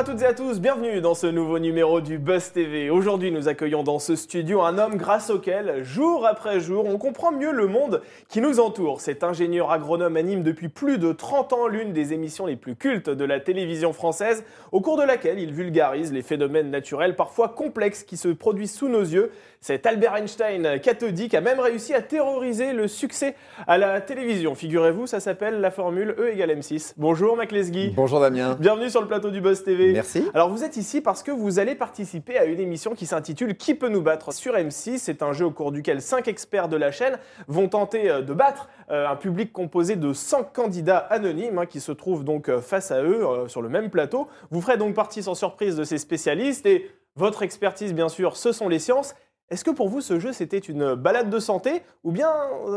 À toutes et à tous, bienvenue dans ce nouveau numéro du Buzz TV. Aujourd'hui, nous accueillons dans ce studio un homme grâce auquel, jour après jour, on comprend mieux le monde qui nous entoure. Cet ingénieur agronome anime depuis plus de 30 ans l'une des émissions les plus cultes de la télévision française, au cours de laquelle il vulgarise les phénomènes naturels parfois complexes qui se produisent sous nos yeux. Cet Albert Einstein cathodique a même réussi à terroriser le succès à la télévision. Figurez-vous, ça s'appelle la formule E égale M6. Bonjour Mac Lesguy. Bonjour Damien. Bienvenue sur le plateau du Buzz TV. Merci. Alors vous êtes ici parce que vous allez participer à une émission qui s'intitule Qui peut nous battre sur M6 C'est un jeu au cours duquel cinq experts de la chaîne vont tenter euh, de battre euh, un public composé de 100 candidats anonymes hein, qui se trouvent donc euh, face à eux euh, sur le même plateau. Vous ferez donc partie sans surprise de ces spécialistes et votre expertise bien sûr ce sont les sciences. Est-ce que pour vous ce jeu c'était une balade de santé ou bien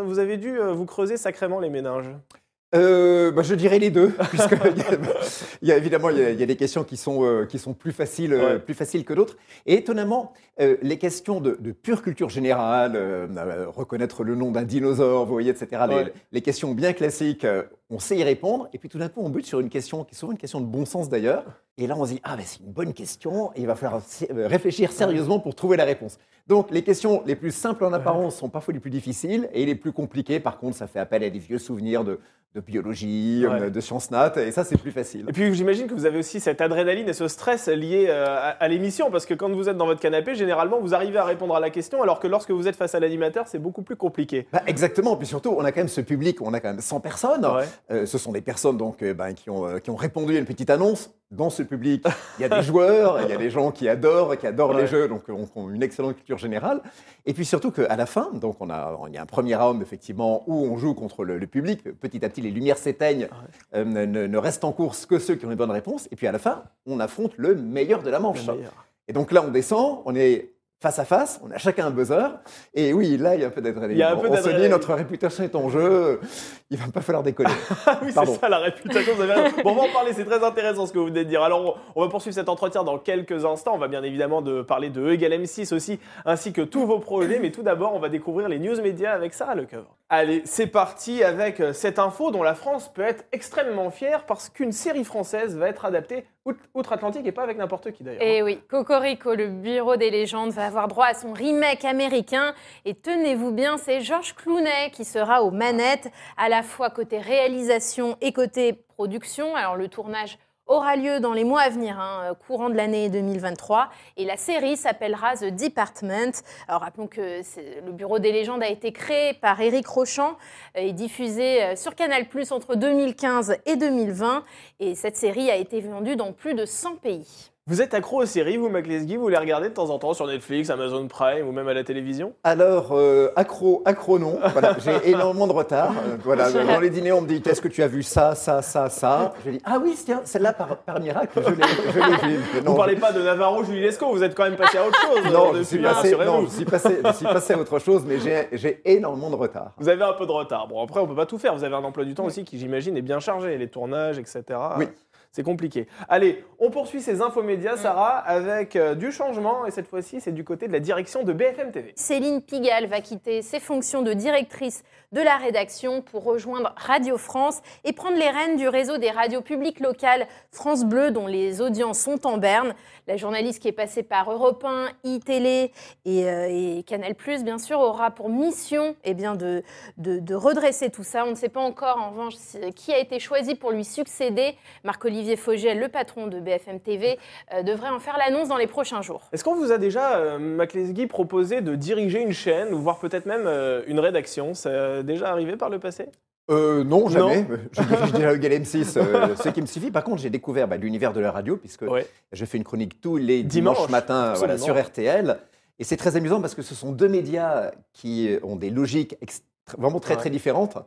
vous avez dû euh, vous creuser sacrément les méninges? Euh, bah, je dirais les deux, puisque il y a, il y a évidemment il y a, il y a des questions qui sont, euh, qui sont plus, faciles, euh, Ouais. plus faciles que d'autres. Et étonnamment, euh, les questions de, de pure culture générale, euh, euh, reconnaître le nom d'un dinosaure, vous voyez, etc., les- Ouais. les, questions bien classiques, euh, on sait y répondre. Et puis tout d'un coup, on bute sur une question qui est souvent une question de bon sens d'ailleurs. Et là, on se dit, ah, ben, c'est une bonne question, et il va falloir réfléchir sérieusement pour trouver la réponse. Donc, les questions les plus simples en apparence sont parfois les plus difficiles, et les plus compliquées, par contre, ça fait appel à des vieux souvenirs de, de biologie, Ouais. de sciences nat, et ça, c'est plus facile. Et puis j'imagine que vous avez aussi cette adrénaline et ce stress lié à, à l'émission, parce que quand vous êtes dans votre canapé, généralement vous arrivez à répondre à la question, alors que lorsque vous êtes face à l'animateur, c'est beaucoup plus compliqué. Bah, exactement, puis surtout, on a quand même ce public, on a quand même 100 personnes. Ouais. Euh, ce sont des personnes donc, euh, ben, qui, ont, euh, qui ont répondu à une petite annonce. Dans ce public, il y a des joueurs, il y a des gens qui adorent, qui adorent Ouais. les jeux, donc qui ont une excellente culture générale. Et puis surtout qu'à la fin, donc on a, il y a un premier round effectivement où on joue contre le, le public. Petit à petit, les lumières s'éteignent, ne, ne- ne restent en course que ceux qui ont les bonnes réponses. Et puis à la fin, on affronte le meilleur de la manche. Le meilleur. Et donc là, on descend, on est face à face, on a chacun un buzzer. Et oui, là, il y a un peu d'adrénaline. Il y a un peu on se dit, notre réputation est en jeu, il va pas falloir décoller. Ah oui, c'est ça la réputation. Bon, on va en parler, c'est très intéressant ce que vous venez de dire. Alors, on, on va poursuivre cet entretien dans quelques instants. On va bien évidemment de parler de E égale M6 aussi, ainsi que tous vos projets. Mais tout d'abord, on va découvrir les news médias avec Sarah Lecoeuvre. Allez, c'est parti avec euh, cette info dont la France peut être extrêmement fière parce qu'une série française va être adaptée out- outre-Atlantique et pas avec n'importe qui d'ailleurs. Et oui, Cocorico, le bureau des légendes, va avoir droit à son remake américain. Et tenez-vous bien, c'est Georges Clooney qui sera aux manettes, à la fois côté réalisation et côté production. Alors le tournage aura lieu dans les mois à venir, hein, courant de l'année 2023. Et la série s'appellera The Department. Rappelons que le Bureau des légendes a été créé par Éric Rochant et diffusé euh, sur Canal+ entre 2015 et 2020. Et cette série a été vendue dans plus de 100 pays. Vous êtes accro aux séries, vous, Mac Lesguy Vous les regardez de temps en temps sur Netflix, Amazon Prime ou même à la télévision? Alors, euh, accro, accro non. Voilà, j'ai énormément de retard. Euh, voilà, dans les dîners, on me dit Est-ce que tu as vu ça, ça, ça, ça? Je dis Ah oui, tiens, celle-là, par, par miracle, je l'ai vue. Vous Non, parlez pas de Navarro, Julie Lescaut, vous êtes quand même passé à autre chose. non, euh, je suis passé, non, je suis passé, je suis passé à autre chose, mais j'ai- énormément de retard. Vous avez un peu de retard. Bon, après, on peut pas tout faire. Vous avez un emploi du temps aussi qui, j'imagine, est bien chargé. Les tournages, etc. Oui. C'est compliqué. Allez, on poursuit ces infos médias, Sarah, avec euh, du changement. Et cette fois-ci, c'est du côté de la direction de BFM TV. Céline Pigalle va quitter ses fonctions de directrice de la rédaction pour rejoindre Radio France et prendre les rênes du réseau des radios publiques locales France Bleu dont les audiences sont en berne. La journaliste qui est passée par Europe 1, iTélé et, euh, et Canal+, bien sûr, aura pour mission eh bien, de, de, de redresser tout ça. On ne sait pas encore, en revanche, qui a été choisi pour lui succéder. Marc-Olivier Fogel, le patron de BFM TV, euh, devrait en faire l'annonce dans les prochains jours. Est-ce qu'on vous a déjà, euh, Mac Lesguy, proposé de diriger une chaîne ou voire peut-être même euh, une rédaction? Ça a déjà arrivé par le passé? Euh, non, jamais. Non. Je dirige déjà le Gal M6, euh, ce qui me suffit. Par contre, j'ai découvert bah, l'univers de la radio, puisque Ouais. je fais une chronique tous les dimanches, Dimanche, matins voilà, absolument. sur RTL. Et c'est très amusant parce que ce sont deux médias qui ont des logiques vraiment très, très différentes.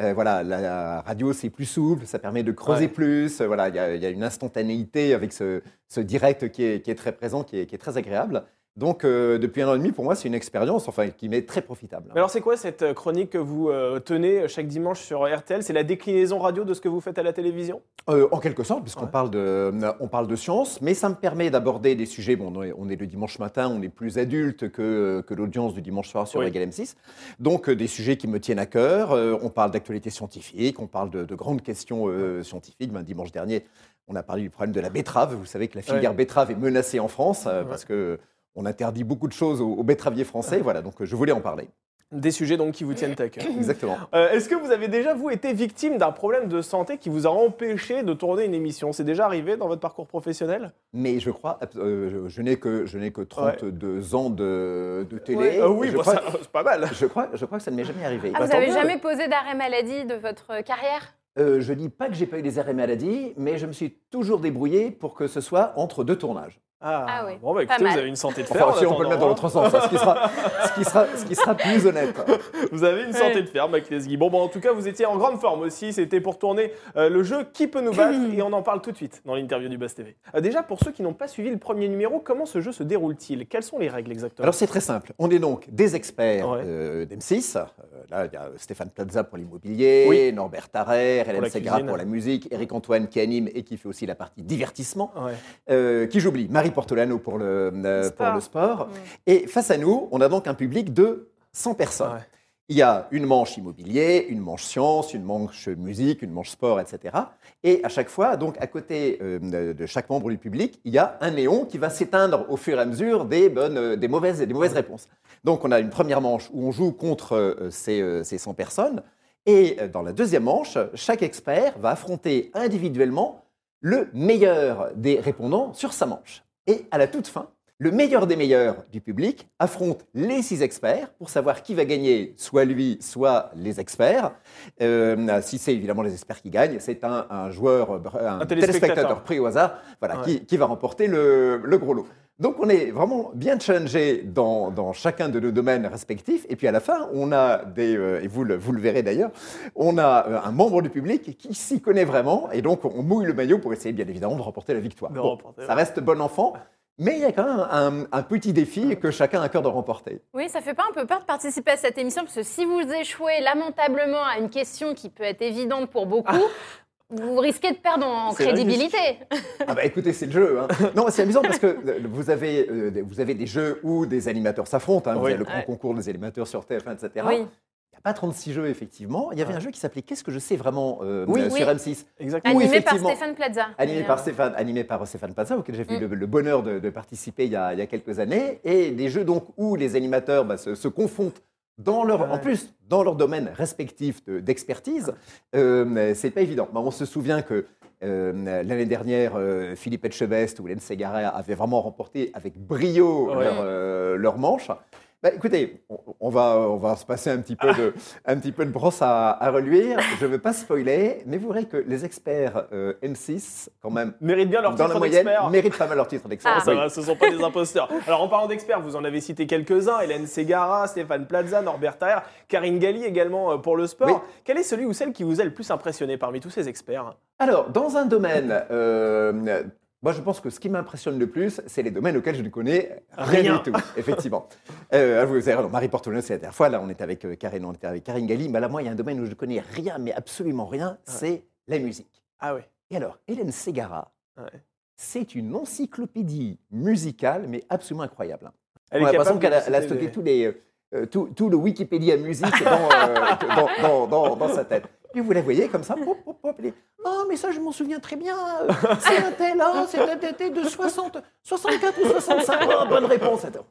Euh, voilà, la radio, c'est plus souple, ça permet de creuser Ouais. plus. Voilà, il y, a- il y a une instantanéité avec ce, ce direct qui est, qui est très présent, qui est, qui est très agréable. Donc, euh, depuis un an et demi, pour moi, c'est une expérience enfin, qui m'est très profitable. Mais alors, c'est quoi cette euh, chronique que vous euh, tenez chaque dimanche sur RTL C'est la déclinaison radio de ce que vous faites à la télévision? Euh, en quelque sorte, puisqu'on Ouais. parle, de, on parle de science, mais ça me permet d'aborder des sujets. Bon, on est, on est le dimanche matin, on est plus adulte que, que l'audience du dimanche soir sur Oui. Régal M6. Donc, des sujets qui me tiennent à cœur. On parle d'actualité scientifique, on parle de, de grandes questions scientifiques. Ben, dimanche dernier, on a parlé du problème de la betterave. Vous savez que la filière Ouais. betterave est menacée en France parce que on interdit beaucoup de choses aux, aux betteraviers français. Voilà, donc euh, je voulais en parler. Des sujets donc qui vous tiennent à cœur. Exactement. Euh, Est-ce que vous avez déjà, vous, été victime d'un problème de santé qui vous a empêché de tourner une émission? C'est déjà arrivé dans votre parcours professionnel? Mais je crois, euh, je, je n'ai que, je n'ai que 32 ans de, de télé. Ouais. Euh, Oui, bon, ça, c'est pas mal. je, crois, je crois que ça ne m'est jamais arrivé. Ah, Bah, vous tant avez mieux. jamais posé d'arrêt maladie de votre carrière? Euh, je dis pas que j'ai pas eu des arrêts maladie, mais je me suis toujours débrouillé pour que ce soit entre deux tournages. Ah oui, Bon, bah écoutez, vous avez une santé de fer. Enfin, en si on peut le mettre dans attendant, l'autre sens, hein, ce, qui sera, ce, qui sera, ce qui sera plus honnête. hein. Vous avez une santé de fer, Mac Lesguy. Bon, bah, en tout cas, vous étiez en grande forme aussi. C'était pour tourner euh, le jeu Qui peut nous battre Et on en parle tout de suite dans l'interview du Buzz TV. Euh, déjà, pour ceux qui n'ont pas suivi le premier numéro, comment ce jeu se déroule-t-il? Quelles sont les règles exactement? Alors c'est très simple. On est donc des experts Ouais. euh, d'M6. Euh, là, il y a Stéphane Plaza pour l'immobilier, Oui. Norbert Tarrer, Hélène Segara pour la musique, Eric Antoine qui anime et qui fait aussi la partie divertissement. Ouais. Euh, qui j'oublie Marie Portolano pour le, euh, Sport. pour le sport. Et face à nous, on a donc un public de 100 personnes. Ouais. Il y a une manche immobilier, une manche science, une manche musique, une manche sport, etc. Et à chaque fois, donc à côté euh, de chaque membre du public, il y a un néon qui va s'éteindre au fur et à mesure des, bonnes, euh, des, mauvaises, des mauvaises réponses. Donc on a une première manche où on joue contre euh, ces, euh, ces 100 personnes. Et dans la deuxième manche, chaque expert va affronter individuellement le meilleur des répondants sur sa manche. Et à la toute fin, le meilleur des meilleurs du public affronte les six experts pour savoir qui va gagner, soit lui, soit les experts. Euh, si c'est évidemment les experts qui gagnent, c'est un, un joueur, un, téléspectateur. pris au hasard, voilà, Ouais. qui, qui va remporter le, le gros lot. Donc on est vraiment bien challengé dans, dans chacun de nos domaines respectifs. Et puis à la fin, on a des, euh, et vous le, vous le verrez d'ailleurs, on a euh, un membre du public qui s'y connaît vraiment. Et donc on mouille le maillot pour essayer bien évidemment de remporter la victoire. De Bon, remporter, ça ouais. reste bon enfant, mais il y a quand même un, un petit défi que chacun a à cœur de remporter. Oui, ça fait pas un peu peur de participer à cette émission parce que si vous échouez lamentablement à une question qui peut être évidente pour beaucoup, vous risquez de perdre en crédibilité. Ah bah écoutez, c'est le jeu. hein. Non, c'est amusant parce que euh, vous avez, euh, des- vous avez des jeux où des animateurs s'affrontent. hein. Vous Oui. avez le grand Ouais. concours des animateurs sur TF1, etc. Oui. Il n'y a pas 36 jeux, effectivement. Il y avait un jeu qui s'appelait Qu'est-ce que je sais vraiment euh, Oui. euh, sur Oui. M6 Exactement. Oui, Animé par effectivement. Stéphane Plaza. Animé par, Stéphane, animé par Stéphane Plaza, auquel j'ai eu Mm. le, le bonheur de, de participer il y, a, il y a quelques années. Et des jeux donc où les animateurs bah, se, se confrontent dans leur, Ouais. en plus dans leur domaine respectif de- d'expertise. Euh, c'est pas évident. Bah, on se souvient que euh, l'année dernière, euh, Philippe Etchebest ou Hélène Segara avaient vraiment remporté avec brio Ouais. leur, euh, leur manche. Bah, écoutez, on, on va, on va se passer un petit peu de, un petit peu de brosse à, à reluire. Je ne veux pas spoiler, mais vous verrez que les experts euh, M6, quand même, Méritent bien leur dans la titre moyenne, d'expert. méritent pas mal leur titre d'expert. Ah. Oui. ce ne sont pas des imposteurs. Alors en parlant d'experts, vous en avez cité quelques-uns, Hélène Segara, Stéphane Plaza, Norbert Taher, Karine Galli également euh, pour le sport. Oui. Quel est celui ou celle qui vous a le plus impressionné parmi tous ces experts? Alors, dans un domaine, euh, moi je pense que ce qui m'impressionne le plus, c'est les domaines auxquels je ne connais rien, Rien. du tout, effectivement. Euh, vous avez raison, Marie Portolano, c'est la dernière fois, là on était avec euh, Karine, on était avec Karine Galli, mais là moi il y a un domaine où je ne connais rien, mais absolument rien, c'est la musique. Ah oui. Et alors, Hélène Segara, Ouais. c'est une encyclopédie musicale, mais absolument incroyable. hein. Elle On a l'impression qu'elle a, stocké des- tous les, euh, tout, tout le Wikipédia musique dans, euh, dans, dans- dans- dans sa tête. Puis vous la voyez comme ça, hop, hop, hop, elle est, oh, mais ça, je m'en souviens très bien. euh, C'est un tel, hein, c'est un tel de 60, 64 ou 65. Oh, bonne réponse. Attends.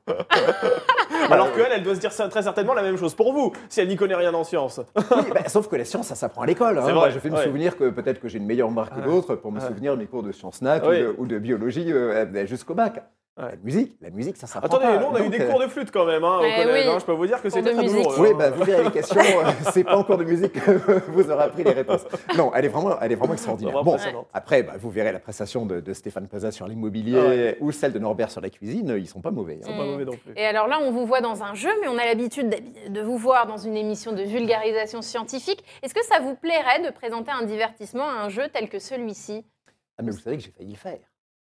Alors qu'elle, elle doit se dire très certainement la même chose pour vous, si elle n'y connaît rien en science. Oui, bah, sauf que la science, ça s'apprend à l'école. hein. C'est Moi, vrai, je fais me ouais. souvenir que peut-être que j'ai une meilleure marque que d'autres pour me Ouais. souvenir de mes cours de sciences nat Oui. ou, de, ou de biologie euh, jusqu'au bac. Ouais. La musique, la musique, ça s'apprend Attendez, pas. nous on a eu des euh, cours de flûte quand même hein, au Eh collège. oui. hein. Je peux vous dire que Cours c'était de très musique. douloureux. Oui, hein. bah, vous verrez les questions, euh, c'est pas encore de musique que vous aurez appris les réponses. Non, elle est vraiment, elle est vraiment extraordinaire. Bon, après, bah, vous verrez la prestation de, de Stéphane Plaza sur l'immobilier Ah ouais. ou celle de Norbert sur la cuisine, ils sont pas mauvais. Ils hein. sont pas Mm. mauvais non plus. Et alors là, on vous voit dans un jeu, mais on a l'habitude de vous voir dans une émission de vulgarisation scientifique. Est-ce que ça vous plairait de présenter un divertissement à un jeu tel que celui-ci? Ah, mais vous savez que j'ai failli le faire.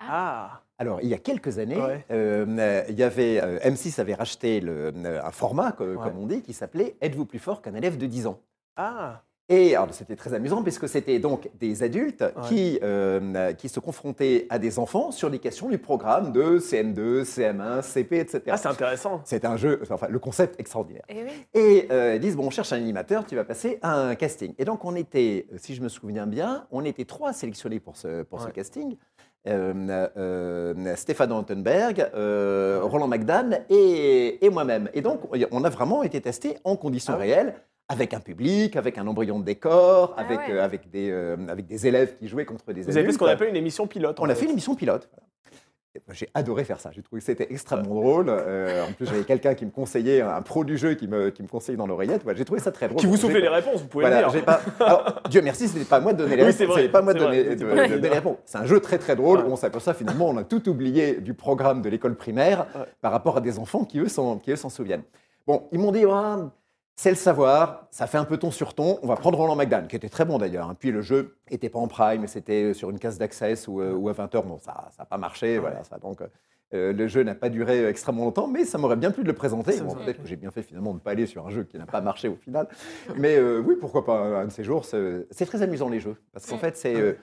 Ah, Alors, il y a quelques années, Ouais. euh, euh, il y avait, euh, M6 avait racheté le- un format, Ouais. comme on dit, qui s'appelait Êtes-vous plus fort qu'un élève de 10 ans? Ah, Et alors, c'était très amusant puisque c'était donc des adultes Ouais. qui, euh, qui se confrontaient à des enfants sur les questions du programme de CM2, CM1, CP, etc. ah c'est intéressant. c'est un jeu, enfin, le concept extraordinaire. Eh oui. Et euh, ils disent, bon, on cherche un animateur, tu vas passer à un casting. Et donc, on était, si je me souviens bien, on était trois sélectionnés pour ce, pour ce Ouais. casting. Euh, euh, Stéphane Rottenberg, euh, Roland McDan et, et moi-même. Et donc, on a vraiment été testés en conditions Ah oui. réelles, avec un public, avec un embryon de décor, Ah avec, ouais. avec, des, avec des élèves qui jouaient contre des Vous adultes. avez fait ce qu'on appelle une émission pilote. On a fait une émission pilote. J'ai adoré faire ça. J'ai trouvé que c'était extrêmement drôle. Euh, en plus, j'avais quelqu'un qui me conseillait, un pro du jeu qui me, qui me conseillait dans l'oreillette. Voilà, j'ai trouvé ça très drôle. Qui vous soufflait les réponses, vous pouvez Voilà, le dire. pas. alors, Dieu merci, ce n'est pas moi de donner les Oui, réponses. c'est pas moi de donner, de- de donner les réponses. C'est un jeu très très drôle Ouais. où on s'aperçoit finalement on a tout oublié du programme de l'école primaire Ouais. par rapport à des enfants qui eux s'en qui eux s'en souviennent. Bon, ils m'ont dit Ah, c'est le savoir, ça fait un peu ton sur ton. On va prendre Roland McDan, qui était très bon d'ailleurs. hein. Puis le jeu n'était pas en prime, c'était sur une case d'access ou, euh, ou à 20h. Bon, ça n'a pas marché. Voilà, ça, donc, euh, le jeu n'a pas duré extrêmement longtemps, mais ça m'aurait bien plu de le présenter. Bon, Peut-être que j'ai bien fait finalement de ne pas aller sur un jeu qui n'a pas marché au final. Mais euh, oui, pourquoi pas un de ces jours. C'est très amusant les jeux. Parce qu'en fait, c'est. euh,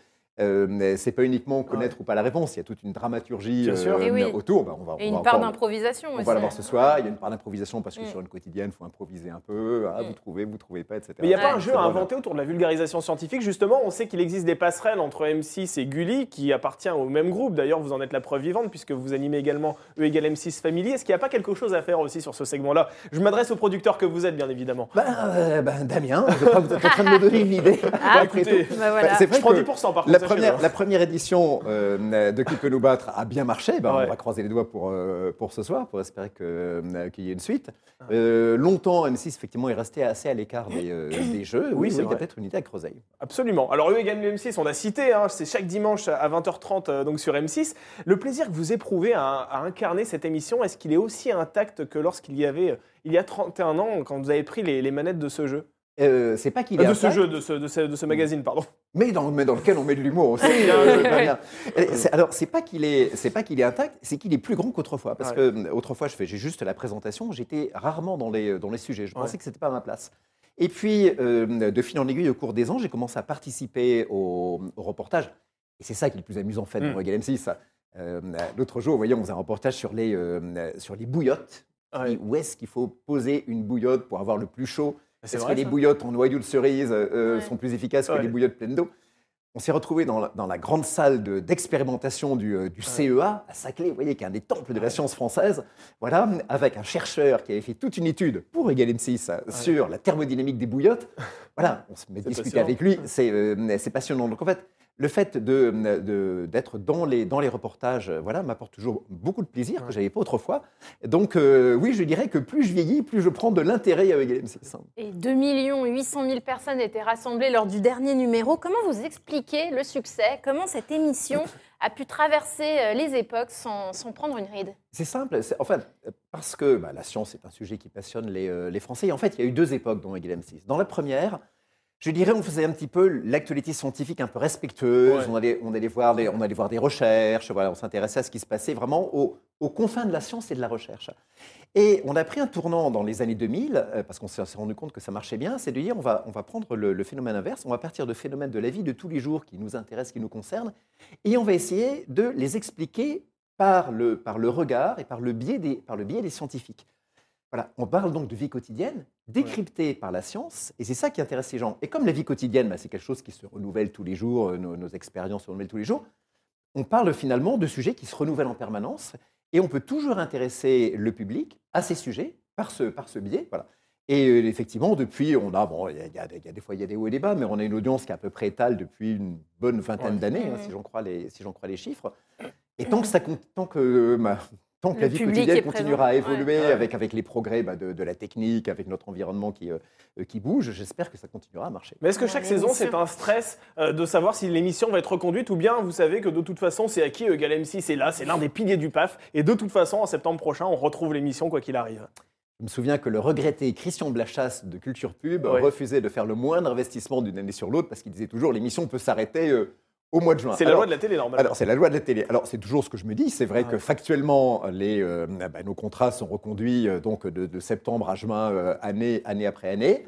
euh, c'est pas uniquement connaître ou pas la réponse, il y a toute une dramaturgie euh, Et oui. autour. Ben, on va, Et on va une part d'improvisation on aussi. va l'avoir ce soir. Il y a une part d'improvisation parce que Mm. sur une quotidienne, il faut improviser un peu. Ah, Mm. Vous trouvez, vous trouvez pas, etc. Mais il n'y a pas Ouais. un jeu à inventer autour de la vulgarisation scientifique? Justement, on sait qu'il existe des passerelles entre M6 et Gulli, qui appartient au même groupe. D'ailleurs, vous en êtes la preuve vivante, puisque vous animez également E égale M6 Family. Est-ce qu'il n'y a pas quelque chose à faire aussi sur ce segment-là? Je m'adresse au producteur que vous êtes, bien évidemment. Ben, euh, ben, Damien, je crois que vous êtes en train de me donner une idée. Ah, Après écoutez, tout. Bah voilà. C'est Je prends que 10% par contre. la première, hein. la première édition euh, de Qui peut nous battre a bien marché. Ben, Ouais. On va croiser les doigts pour, euh, pour ce soir, pour espérer euh, qu'il y ait une suite. Ah. Longtemps, M6 effectivement est resté assez à l'écart des, des jeux. Oui, c'est a peut-être une idée à creuser. Absolument. Alors, E égale M6, on a cité, hein, c'est chaque dimanche à 20h30 euh, donc sur M6. Le plaisir que vous éprouvez à, à incarner cette émission, est-ce qu'il est aussi intact que lorsqu'il y avait, il y a 31 ans, quand vous avez pris les, les manettes de ce jeu? Euh, c'est pas qu'il Euh, est De ce intact, jeu, de ce, de ce, de ce magazine, pardon. mais dans, mais dans lequel on met de l'humour aussi. C'est- alors, c'est pas qu'il est, c'est pas qu'il est intact, c'est qu'il est plus grand qu'autrefois. Parce Ouais. que euh, autrefois, je fais, j'ai juste la présentation, j'étais rarement dans les, dans les sujets. Je Ouais. pensais que c'était pas ma place. Et puis, euh, de fil en aiguille, au cours des ans, j'ai commencé à participer au, au reportage. Et c'est ça qui est le plus amusant, en fait, Mm. dans Regal M6. Euh, L'autre jour, voyez, on faisait un reportage sur les, euh, sur les bouillottes. Ouais. Où est-ce qu'il faut poser une bouillotte pour avoir le plus chaud? C'est est-ce vrai, que les bouillottes en noyau de cerise euh, Ouais. sont plus efficaces que les bouillottes pleines d'eau. On s'est retrouvé dans, la- dans la grande salle de- d'expérimentation du, euh, du CEA à Saclay, vous voyez, qui est un des temples de la science française, voilà, avec un chercheur qui avait fait toute une étude pour Egal M6 euh, sur la thermodynamique des bouillottes. Voilà, on se met C'est discuter avec lui, c'est euh, c'est passionnant. Donc en fait, le fait de- de- d'être dans, les, dans les reportages, euh, voilà, m'apporte toujours beaucoup de plaisir que je n'avais pas autrefois. Donc euh, oui, je dirais que plus je vieillis, plus je prends de l'intérêt avec Egal M6. Et 2 800 000 personnes étaient rassemblées lors du dernier numéro. Comment vous expliquez le succès? Comment cette émission a pu traverser euh, les époques sans, sans prendre une ride? C'est simple. c'est- En fait, parce que bah, la science est un sujet qui passionne les, euh, les Français. Et en fait, il y a eu deux époques dans Egal M6. Dans la première, je dirais, on faisait un petit peu l'actualité scientifique un peu respectueuse. Ouais. On, allait, on, allait voir des, on allait voir des recherches. Voilà, on s'intéressait à ce qui se passait vraiment au- aux confins de la science et de la recherche. Et on a pris un tournant dans les années 2000, euh, parce qu'on s'est s'est rendu compte que ça marchait bien, c'est de dire on va, on va prendre le, le phénomène inverse, on va partir de phénomènes de la vie de tous les jours qui nous intéressent, qui nous concernent, et on va essayer de les expliquer par le, par le regard et par le biais des, par le biais des scientifiques. Voilà, on parle donc de vie quotidienne, décryptée par la science, et c'est ça qui intéresse les gens. Et comme la vie quotidienne, bah, c'est quelque chose qui se renouvelle tous les jours, euh, nos, nos expériences se renouvellent tous les jours, on parle finalement de sujets qui se renouvellent en permanence, et on peut toujours intéresser le public à ces sujets par ce, par ce biais. Voilà. Et euh, effectivement, depuis, on a, bon, il y a, y des- il y a des fois il y a des hauts et des bas, mais on a une audience qui est à peu près étale depuis une bonne vingtaine Ouais. d'années, hein, si j'en crois les, si crois les chiffres. Et tant que ça, tant que, bah, tant que Le la vie quotidienne continuera à présent, évoluer Ouais. avec, avec les progrès bah, de, de la technique, avec notre environnement qui, euh, euh, qui bouge, j'espère que ça continuera à marcher. Mais est-ce que chaque saison, c'est un stress euh, de savoir si l'émission va être reconduite ou bien vous savez que de toute façon, c'est acquis, E égale M6 est là, c'est l'un des piliers du PAF. Et de toute façon, en septembre prochain, on retrouve l'émission quoi qu'il arrive. Je me souviens que le regretté Christian Blachas de Culture Pub Ouais. refusait de faire le moindre investissement d'une année sur l'autre parce qu'il disait toujours l'émission peut s'arrêter euh, au mois de juin. C'est la loi de la télé, normalement. alors, c'est la loi de la télé. Alors, c'est toujours ce que je me dis. C'est vrai Ouais. que factuellement, les, euh, bah, nos contrats sont reconduits euh, donc de, de septembre à juin, euh, année, année après année.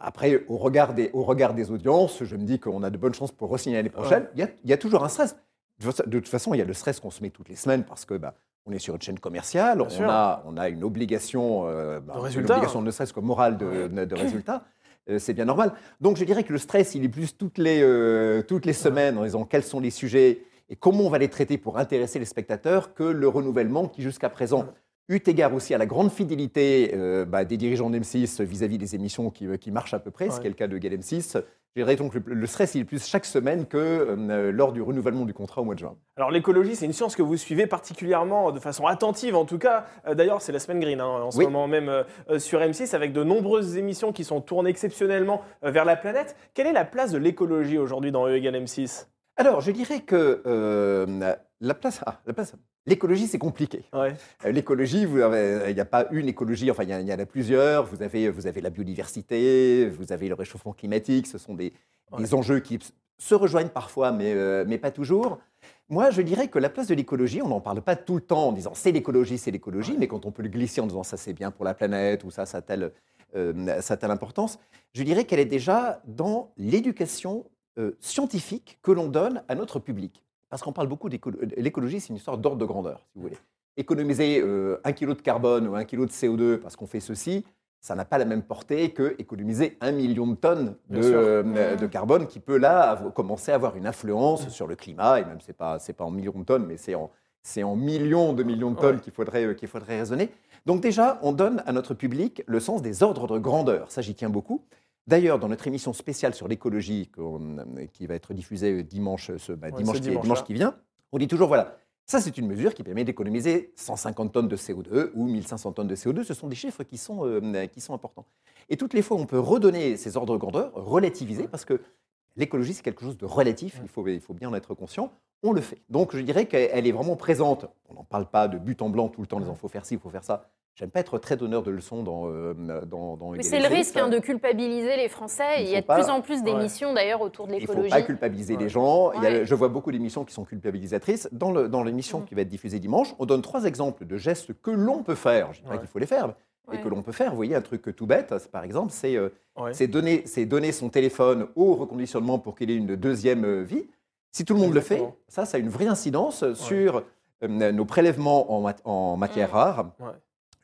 Après, au regard, des, au regard des audiences, je me dis qu'on a de bonnes chances pour re-signer l'année prochaine. Il, y a, il y a toujours un stress. De toute- façon, il y a le stress qu'on se met toutes les semaines parce que bah, on est sur une chaîne commerciale, Bien on sûr. a, on a une obligation, bah, De une résultat. obligation ne serait-ce que morale de, de résultat. Euh, c'est bien normal. Donc je dirais que le stress, il est plus toutes les, euh, toutes les semaines en disant quels sont les sujets et comment on va les traiter pour intéresser les spectateurs que le renouvellement qui jusqu'à présent, eu égard aussi à la grande fidélité euh, bah, des dirigeants d'M6 vis-à-vis des émissions qui, qui marchent à peu près, ce qui est le cas de Gal M6, je dirais donc le, le stress, il est plus chaque semaine que euh, lors du renouvellement du contrat au mois de juin. Alors l'écologie, c'est une science que vous suivez particulièrement, de façon attentive en tout cas. Euh, D'ailleurs, c'est la semaine green hein, en ce Oui. moment même euh, sur M6 avec de nombreuses émissions qui sont tournées exceptionnellement vers la planète. Quelle est la place de l'écologie aujourd'hui dans E égale M6 Alors, je dirais que euh, la place, ah, la place, l'écologie, c'est compliqué. Ouais. Euh, L'écologie, vous avez- il n'y a pas une écologie, enfin il y, en a- il y en a plusieurs. Vous avez, vous avez la biodiversité, vous avez le réchauffement climatique, ce sont des, des enjeux qui se rejoignent parfois, mais, euh, mais pas toujours. Moi, je dirais que la place de l'écologie, on n'en parle pas tout le temps en disant c'est l'écologie, c'est l'écologie, mais quand on peut le glisser en disant ça c'est bien pour la planète ou ça, ça a telle, euh, ça a telle importance, je dirais qu'elle est déjà dans l'éducation euh, scientifique que l'on donne à notre public. Parce qu'on parle beaucoup d'écolo- l'écologie, c'est une histoire d'ordre de grandeur, si vous voulez. Économiser euh, un kilo de carbone ou un kilo de CO2 parce qu'on fait ceci, ça n'a pas la même portée que économiser un million de tonnes de, euh, de carbone qui peut là commencer à avoir une influence sur le climat, et même c'est pas, c'est pas en millions de tonnes, mais c'est en, en millions de millions de tonnes Ouais. qu'il faudrait, euh, qu'il faudrait raisonner. Donc déjà, on donne à notre public le sens des ordres de grandeur. Ça, j'y tiens beaucoup. D'ailleurs, dans notre émission spéciale sur l'écologie, qui va être diffusée dimanche, ce, bah, Ouais, dimanche, ce qui, dimanche qui vient, on dit toujours, voilà, ça c'est une mesure qui permet d'économiser 150 tonnes de CO2 ou 1500 tonnes de CO2. Ce sont des chiffres qui sont, euh, qui sont importants. Et toutes les fois, on peut redonner ces ordres de grandeur, relativiser, parce que l'écologie, c'est quelque chose de relatif, il faut, il faut bien en être conscient. On le fait. Donc je dirais qu'elle est vraiment présente. On n'en parle pas de but en blanc tout le temps, disant faut faire ci, il faut faire ça. J'aime pas être très donneur de leçons dans, euh, dans, dans c'est le risque hein, de culpabiliser les Français. Il y a de pas- plus en plus d'émissions d'ailleurs autour de Il ne faut l'écologie. pas culpabiliser Ouais. les gens. Il y a- Ouais. je vois beaucoup d'émissions qui sont culpabilisatrices. Dans, l'émission Mm. qui va être diffusée dimanche, on donne trois exemples de gestes que l'on peut faire. Je ne dis pas Ouais. qu'il faut les faire, mais Ouais. que l'on peut faire. Vous voyez, un truc tout bête, par exemple, c'est, euh, Ouais. c'est donner, son téléphone au reconditionnement pour qu'il ait une deuxième euh, vie. Si tout le monde le fait, ça, ça a une vraie incidence sur euh, nos prélèvements en, mat- en matières Mm. rares.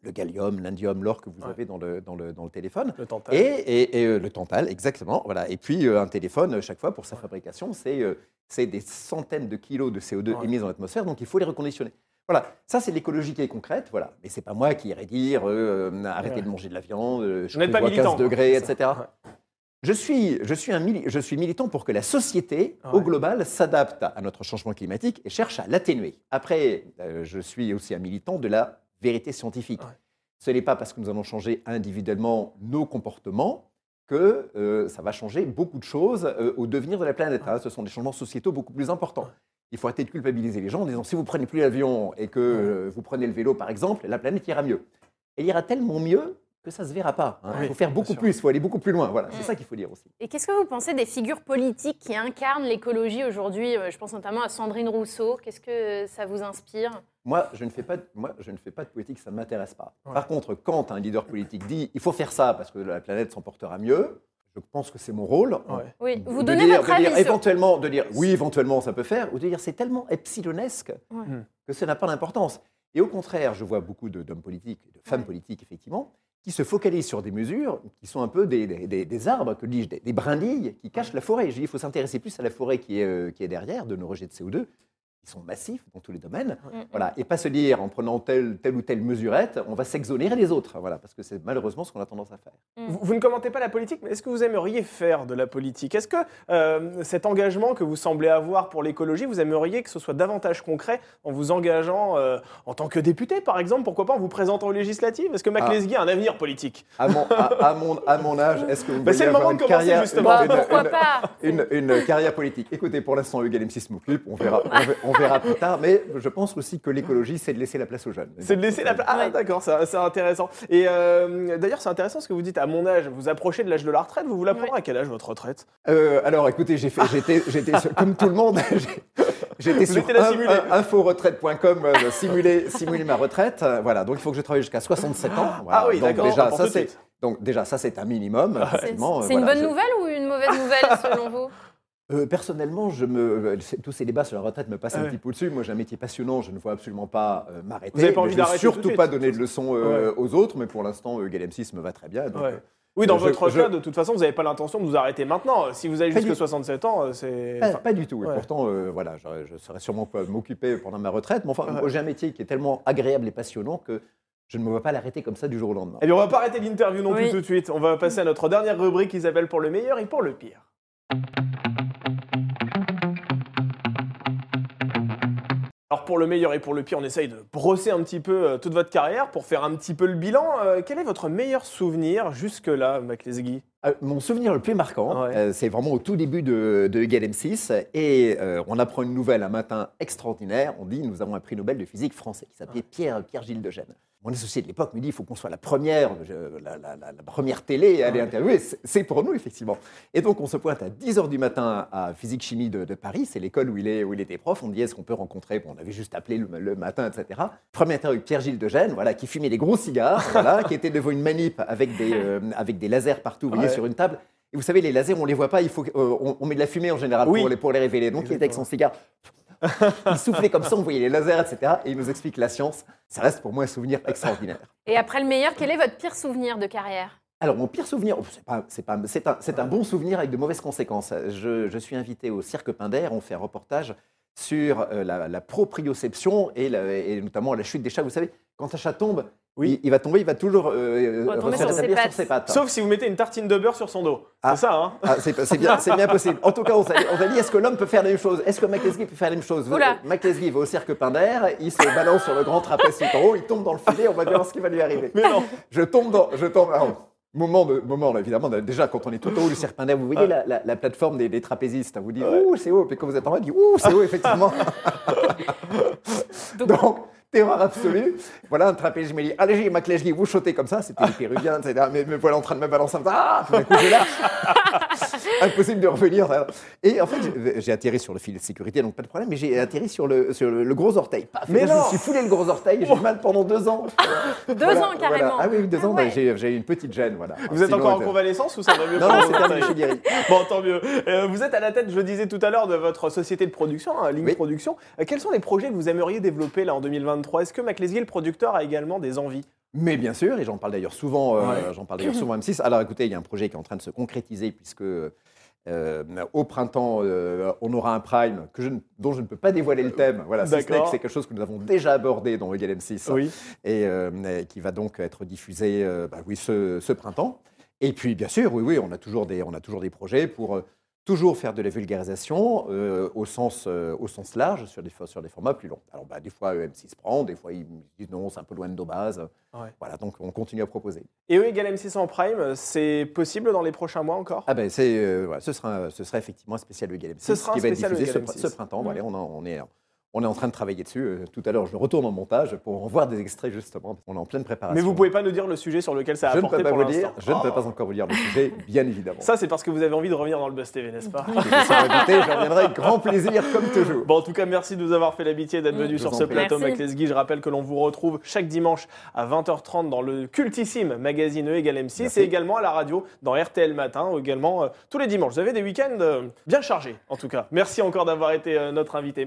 Le gallium, l'indium, l'or que vous Ouais. avez dans le, dans le, dans le téléphone. Le tantal. Et, et- et, euh, le tantal, exactement. Voilà. Et puis euh, un téléphone, euh, chaque fois pour sa fabrication, c'est des centaines de kilos de CO2 Ouais. émis dans l'atmosphère, donc il faut les reconditionner. Voilà, ça c'est l'écologie qui est concrète, voilà. Mais c'est pas moi qui irai dire euh, arrêtez Ouais. de manger de la viande, euh, je pas militant, 15 quoi, degrés, etc. Ouais. Je suis, je, suis un mili- je suis militant pour que la société, au global, s'adapte à notre changement climatique et cherche à l'atténuer. Après, euh, je suis aussi un militant de la vérité scientifique. Ouais. Ce n'est pas parce que nous allons changer individuellement nos comportements que euh, ça va changer beaucoup de choses euh, au devenir de la planète. hein. Ce sont des changements sociétaux beaucoup plus importants. Il faut arrêter de culpabiliser les gens en disant si vous prenez plus l'avion et que euh, vous prenez le vélo, par exemple, la planète ira mieux. Elle ira tellement mieux que ça ne se verra pas. hein. Il faut faire beaucoup sûr. plus, il faut aller beaucoup plus loin. Voilà, c'est Mm. ça qu'il faut dire aussi. Et qu'est-ce que vous pensez des figures politiques qui incarnent l'écologie aujourd'hui Euh, Je pense notamment à Sandrine Rousseau. Qu'est-ce que ça vous inspire? Moi, je ne fais pas de, moi, je ne fais pas de politique, ça ne m'intéresse pas. Ouais. Par contre, quand un leader politique dit il faut faire ça parce que la planète s'en portera mieux, je pense que c'est mon rôle. Ouais. Oui, vous de donnez dire, votre de avis dire sur- éventuellement, de dire oui, éventuellement ça peut faire, ou de dire c'est tellement epsilonesque Ouais. Mm. que ça n'a pas d'importance. Et au contraire, je vois beaucoup de- d'hommes politiques, de femmes Ouais. politiques effectivement, qui se focalisent sur des mesures qui sont un peu des, des- arbres, que dis-je, des, des brindilles qui cachent la forêt. Je dis il faut s'intéresser plus à la forêt qui est, euh, qui est derrière, de nos rejets de CO2, qui sont massifs dans tous les domaines. Mm. Voilà, et pas se dire en prenant telle, telle ou telle mesurette, on va s'exonérer les autres. Voilà, parce que c'est malheureusement ce qu'on a tendance à faire. Vous, vous ne commentez pas la politique, mais est-ce que vous aimeriez faire de la politique? Est-ce que euh, cet engagement que vous semblez avoir pour l'écologie, vous aimeriez que ce soit davantage concret en vous engageant euh, en tant que député, par exemple? Pourquoi pas en vous présentant aux législatives? Est-ce que Mac Ah. A un avenir politique? À mon, à, à mon, à mon âge, est-ce que vous Bah, voulez avoir une carrière, justement. Bah, une- pourquoi une- pas une, une carrière politique? Écoutez, pour l'instant, Hugues M6 m'occupe. On verra, on, ver- on on verra plus tard. Mais je pense aussi que l'écologie, c'est de laisser la place aux jeunes. C'est de laisser la place. Ah, Ouais. d'accord, c'est intéressant. Et euh, d'ailleurs, c'est intéressant ce que vous dites. À mon âge, vous approchez de l'âge de la retraite. Vous vous la prendrez à quel âge votre retraite? Euh, alors, écoutez, j'ai fait, j'étais, j'étais sur- comme tout le monde. j'ai- J'étais sur inforetraite.com euh, simuler, simuler ma retraite. Euh, voilà, donc il faut que je travaille jusqu'à 67 ans. Voilà. Ah oui, donc d'accord, Déjà, ça c'est, donc déjà ça c'est un minimum. C'est euh, une voilà, bonne je- nouvelle ou une mauvaise nouvelle selon vous? Euh, personnellement, je me, euh, tous ces débats sur la retraite me passent un petit peu au-dessus. Moi, j'ai un métier passionnant, je ne vois absolument pas euh, m'arrêter. Vous avez pas envie d'arrêter surtout suite. pas donner de leçons euh, aux autres, mais pour l'instant, euh, Galem 6 me va très bien. donc, Ouais. Oui, dans je- votre je- cas, de toute façon, vous n'avez pas l'intention de vous arrêter maintenant. Si vous allez Pas jusqu'à du- 67 ans, c'est. Pas, enfin, pas du tout. Et pourtant, euh, voilà, je, je saurais sûrement pas m'occuper pendant ma retraite. Mais enfin, j'ai un métier qui est tellement agréable et passionnant que je ne me vois pas l'arrêter comme ça du jour au lendemain. Eh bien, on va pas arrêter l'interview non plus tout de suite. On va passer à notre dernière rubrique qui s'appelle Pour le meilleur et pour le pire. Alors pour le meilleur et pour le pire, on essaye de brosser un petit peu euh, toute votre carrière pour faire un petit peu le bilan. Euh, quel est votre meilleur souvenir jusque-là, Mac Lesguy Euh, mon souvenir le plus marquant, Ouais. euh, c'est vraiment au tout début de, de Egal M6. Et on apprend une nouvelle un matin extraordinaire. On dit nous avons un prix Nobel de physique français qui s'appelait Pierre, Pierre Gilles de Gênes. Mon associé de l'époque me dit il faut qu'on soit la première, je- la, la- la- la première télé à aller interviewer. C'est- pour nous, effectivement. Et donc, on se pointe à 10h du matin à Physique Chimie de, de Paris. C'est l'école où il, est, où il était prof. On dit est-ce qu'on peut rencontrer bon, On avait juste appelé le, le matin, etc. Première interview avec Pierre Gilles de Gênes, voilà, qui fumait des gros cigares, voilà, qui était devant une manip avec des, euh, avec des lasers partout, vous voyez, Ouais. sur une table. Et vous savez, les lasers, on les voit pas, il faut, euh, on, on met de la fumée en général Oui. pour, les, pour les révéler. Donc, il était avec son cigare. Il soufflait comme ça, on voyait les lasers, etc. Et il nous explique la science. Ça reste pour moi un souvenir extraordinaire. Et après le meilleur, quel est votre pire souvenir de carrière? Alors, mon pire souvenir, oh, c'est un, un bon souvenir avec de mauvaises conséquences. Je, je suis invité au Cirque Pinder, on fait un reportage sur euh, la, la proprioception et, la- et notamment la chute des chats. Vous savez, quand un chat tombe, Oui. il, il va tomber, il va toujours euh, va tomber se sur ses rétablir pattes. sur ses pattes. Sauf si vous mettez une tartine de beurre sur son dos. Ah. C'est ça, hein Ah, c'est c'est bien, c'est bien possible. En tout cas, on s'est dit, est-ce que l'homme peut faire la même chose Est-ce que Mac Lesguy peut faire la même chose Oula. Mac Lesguy va au cirque Pinder, il se balance sur le grand trapèze tout en haut, il tombe dans le filet, on va voir ce qui va lui arriver. Mais non. Je tombe dans. Je tombe. alors, moment, de, moment évidemment, de- déjà, quand on est tout en haut du cirque Pinder, vous voyez la, la- la plateforme des, des trapézistes, vous dites, ouh, c'est haut. Puis quand vous êtes en bas, vous dites, ouh, c'est haut, effectivement. Donc, terreur absolue. Voilà, un trapéziste me dit, allez, Lesguy, vous sautez comme ça. C'était les Péruviens, etc. Mais me voilà en train de me balancer. Ah, tout d'un coup, je lâche. Impossible de revenir. Et en fait, j'ai- atterri sur le fil de sécurité, donc pas de problème, mais j'ai atterri sur le, sur le, le gros orteil. Paf, Mais là, je non me suis foulé le gros orteil, j'ai eu mal pendant deux ans. Deux Voilà, ans carrément. voilà. Ah oui, deux Ah ans, bah, ouais. j'ai j'ai eu une petite gêne. Voilà. Vous êtes Sinon, encore en convalescence ou ça va mieux Non, non, c'est terminé, je suis guéri. Bon, tant mieux. Euh, vous êtes à la tête, je le disais tout à l'heure, de votre société de production, hein, Ligne Oui. Production. Euh, quels sont les projets que vous aimeriez développer là en 2023 Est-ce que Mac Lesguy, le producteur, a également des envies? Mais bien sûr, et j'en parle d'ailleurs souvent, euh, Ouais. j'en parle d'ailleurs souvent à M6. Alors écoutez, il y a un projet qui est en train de se concrétiser puisque euh, au printemps, euh, on aura un prime que je ne- dont je ne peux pas dévoiler le thème. Voilà, que c'est quelque chose que nous avons déjà abordé dans Egal M6 Oui. et euh, et qui va donc être diffusé bah oui, ce, ce printemps. Et puis, bien sûr, oui, oui, on a toujours des, on a toujours des projets pour toujours faire de la vulgarisation euh, au, sens, euh, au sens large sur des, fo- sur des formats plus longs. Alors, bah, des fois, euh, M6 prend, des fois, ils disent non, c'est un peu loin de nos bases. Ouais. Voilà, donc on continue à proposer. Et eux égale M6 en prime, c'est possible dans les prochains mois encore? Ah ben, c'est, euh, ce, sera, ce sera effectivement un spécial Egal M6 Ce sera un qui va être diffusé ce, Egal M6. ce printemps. Voilà, on, en- on est, on est en train de travailler dessus. Euh, Tout à l'heure, je retourne en montage pour en voir des extraits, justement. On est en pleine préparation. Mais vous pouvez pas nous dire le sujet sur lequel ça a Je ne apporté peux pas pour vous dire, l'instant. je ne peux Oh. pas encore vous dire le sujet, bien évidemment. Ça, c'est parce que vous avez envie de revenir dans le Buzz TV, n'est-ce pas je reviendrai avec grand plaisir, comme toujours. Bon, en tout cas, merci de nous avoir fait l'amitié d'être Mm. venu sur ce plateau. Mac Lesguy. Je rappelle que l'on vous retrouve chaque dimanche à 20h30 dans le cultissime magazine E égale M6 Merci. et également à la radio dans RTL Matin, également euh, tous les dimanches. Vous avez des week-ends euh, bien chargés, en tout cas. Merci encore d'avoir été euh, notre invité.